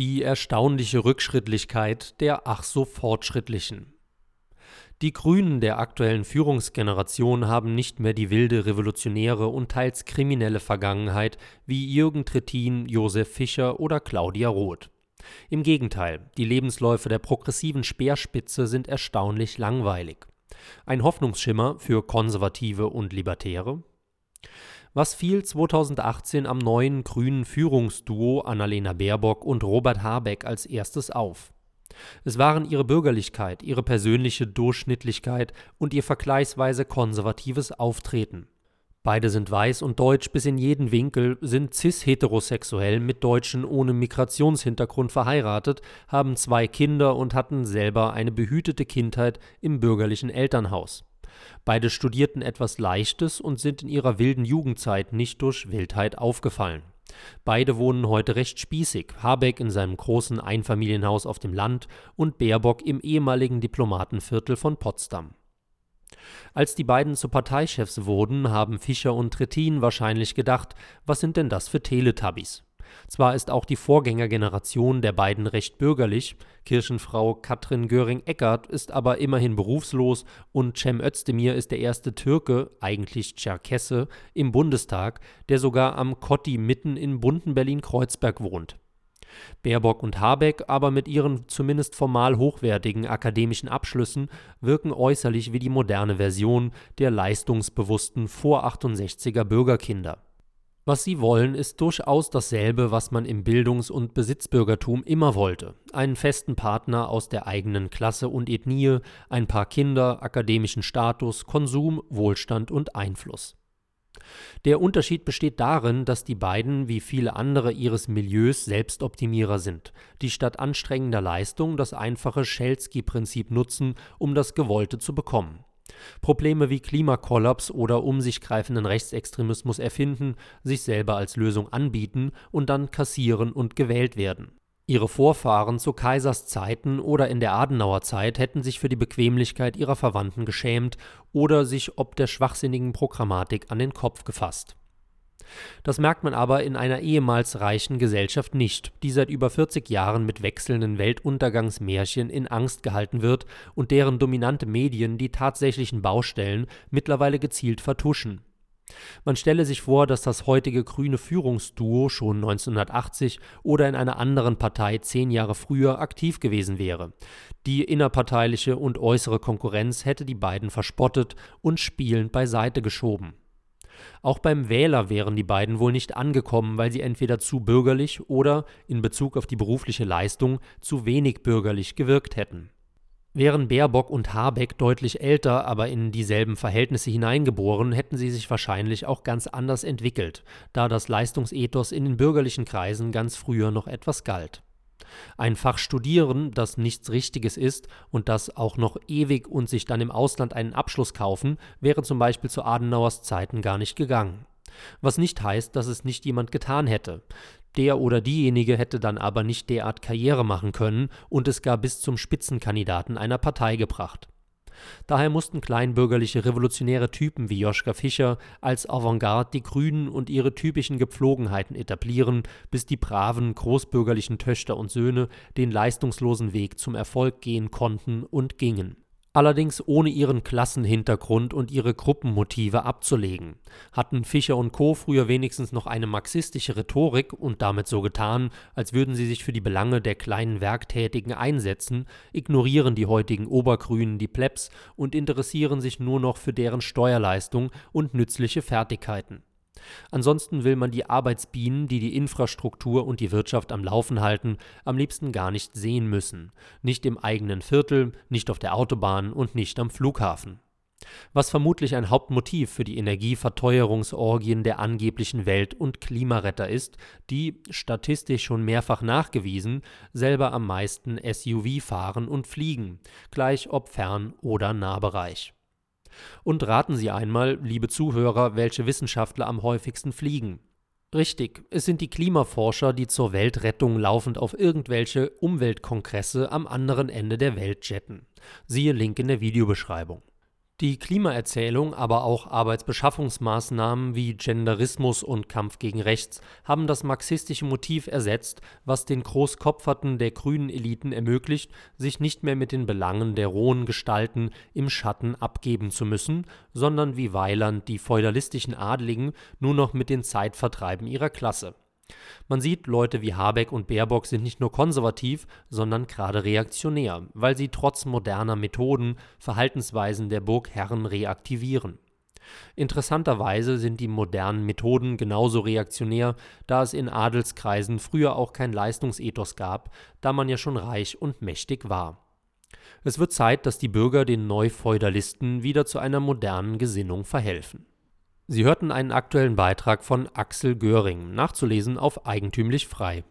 Die erstaunliche Rückschrittlichkeit der ach so Fortschrittlichen. Die Grünen der aktuellen Führungsgeneration haben nicht mehr die wilde revolutionäre und teils kriminelle Vergangenheit wie Jürgen Trittin, Josef Fischer oder Claudia Roth. Im Gegenteil, die Lebensläufe der progressiven Speerspitze sind erstaunlich langweilig. Ein Hoffnungsschimmer für Konservative und Libertäre? Was fiel 2018 am neuen grünen Führungsduo Annalena Baerbock und Robert Habeck als erstes auf? Es waren ihre Bürgerlichkeit, ihre persönliche Durchschnittlichkeit und ihr vergleichsweise konservatives Auftreten. Beide sind weiß und deutsch bis in jeden Winkel, sind cis-heterosexuell mit Deutschen ohne Migrationshintergrund verheiratet, haben zwei Kinder und hatten selber eine behütete Kindheit im bürgerlichen Elternhaus. Beide studierten etwas Leichtes und sind in ihrer wilden Jugendzeit nicht durch Wildheit aufgefallen. Beide wohnen heute recht spießig, Habeck in seinem großen Einfamilienhaus auf dem Land und Baerbock im ehemaligen Diplomatenviertel von Potsdam. Als die beiden zu Parteichefs wurden, haben Fischer und Trittin wahrscheinlich gedacht, was sind denn das für Teletubbies? Zwar ist auch die Vorgängergeneration der beiden recht bürgerlich, Kirchenfrau Katrin Göring-Eckardt ist aber immerhin berufslos und Cem Özdemir ist der erste Türke, eigentlich Tscherkesse, im Bundestag, der sogar am Kotti mitten in bunten Berlin-Kreuzberg wohnt. Baerbock und Habeck aber mit ihren zumindest formal hochwertigen akademischen Abschlüssen wirken äußerlich wie die moderne Version der leistungsbewussten Vor-68er Bürgerkinder. Was sie wollen, ist durchaus dasselbe, was man im Bildungs- und Besitzbürgertum immer wollte. Einen festen Partner aus der eigenen Klasse und Ethnie, ein paar Kinder, akademischen Status, Konsum, Wohlstand und Einfluss. Der Unterschied besteht darin, dass die beiden wie viele andere ihres Milieus Selbstoptimierer sind, die statt anstrengender Leistung das einfache Schelsky-Prinzip nutzen, um das Gewollte zu bekommen. Probleme wie Klimakollaps oder um sich greifenden Rechtsextremismus erfinden, sich selber als Lösung anbieten und dann kassieren und gewählt werden Ihre Vorfahren zu Kaisers Zeiten oder in der Adenauer Zeit hätten sich für die Bequemlichkeit ihrer Verwandten geschämt oder sich ob der schwachsinnigen Programmatik an den Kopf gefasst. Das merkt man aber in einer ehemals reichen Gesellschaft nicht, die seit über 40 Jahren mit wechselnden Weltuntergangsmärchen in Angst gehalten wird und deren dominante Medien die tatsächlichen Baustellen mittlerweile gezielt vertuschen man stelle sich vor, dass das heutige grüne Führungsduo schon 1980 oder in einer anderen Partei zehn Jahre früher aktiv gewesen wäre. Die innerparteiliche und äußere Konkurrenz hätte die beiden verspottet und spielend beiseite geschoben. Auch beim Wähler wären die beiden wohl nicht angekommen, weil sie entweder zu bürgerlich oder, in Bezug auf die berufliche Leistung, zu wenig bürgerlich gewirkt hätten. Wären Baerbock und Habeck deutlich älter, aber in dieselben Verhältnisse hineingeboren, hätten sie sich wahrscheinlich auch ganz anders entwickelt, da das Leistungsethos in den bürgerlichen Kreisen ganz früher noch etwas galt. Ein Fach studieren, das nichts Richtiges ist und das auch noch ewig und sich dann im Ausland einen Abschluss kaufen, wäre zum Beispiel zu Adenauers Zeiten gar nicht gegangen. Was nicht heißt, dass es nicht jemand getan hätte. Der oder diejenige hätte dann aber nicht derart Karriere machen können und es gar bis zum Spitzenkandidaten einer Partei gebracht. Daher mussten kleinbürgerliche revolutionäre Typen wie Joschka Fischer als Avantgarde die Grünen und ihre typischen Gepflogenheiten etablieren, bis die braven großbürgerlichen Töchter und Söhne den leistungslosen Weg zum Erfolg gehen konnten und gingen allerdings ohne ihren Klassenhintergrund und ihre Gruppenmotive abzulegen. Hatten Fischer und Co. früher wenigstens noch eine marxistische Rhetorik und damit so getan, als würden sie sich für die Belange der kleinen Werktätigen einsetzen, ignorieren die heutigen Obergrünen die Plebs und interessieren sich nur noch für deren Steuerleistung und nützliche Fertigkeiten. Ansonsten will man die Arbeitsbienen, die die Infrastruktur und die Wirtschaft am Laufen halten, am liebsten gar nicht sehen müssen. Nicht im eigenen Viertel, nicht auf der Autobahn und nicht am Flughafen. Was vermutlich ein Hauptmotiv für die Energieverteuerungsorgien der angeblichen Welt- und Klimaretter ist, die, statistisch schon mehrfach nachgewiesen, selber am meisten SUV fahren und fliegen, gleich ob Fern- oder Nahbereich. Und raten Sie einmal, liebe Zuhörer, welche Wissenschaftler am häufigsten fliegen. Richtig, es sind die Klimaforscher, die zur Weltrettung laufend auf irgendwelche Umweltkongresse am anderen Ende der Welt jetten. Siehe Link in der Videobeschreibung. Die Klimaerzählung, aber auch Arbeitsbeschaffungsmaßnahmen wie Genderismus und Kampf gegen Rechts haben das marxistische Motiv ersetzt, was den Großkopferten der grünen Eliten ermöglicht, sich nicht mehr mit den Belangen der rohen Gestalten im Schatten abgeben zu müssen, sondern wie Weiland die feudalistischen Adligen nur noch mit den Zeitvertreiben ihrer Klasse man sieht, Leute wie Habeck und Baerbock sind nicht nur konservativ, sondern gerade reaktionär, weil sie trotz moderner Methoden Verhaltensweisen der Burgherren reaktivieren. Interessanterweise sind die modernen Methoden genauso reaktionär, da es in Adelskreisen früher auch kein Leistungsethos gab, da man ja schon reich und mächtig war. Es wird Zeit, dass die Bürger den Neufeudalisten wieder zu einer modernen Gesinnung verhelfen Sie hörten einen aktuellen Beitrag von Axel Göring, nachzulesen auf Eigentümlich Frei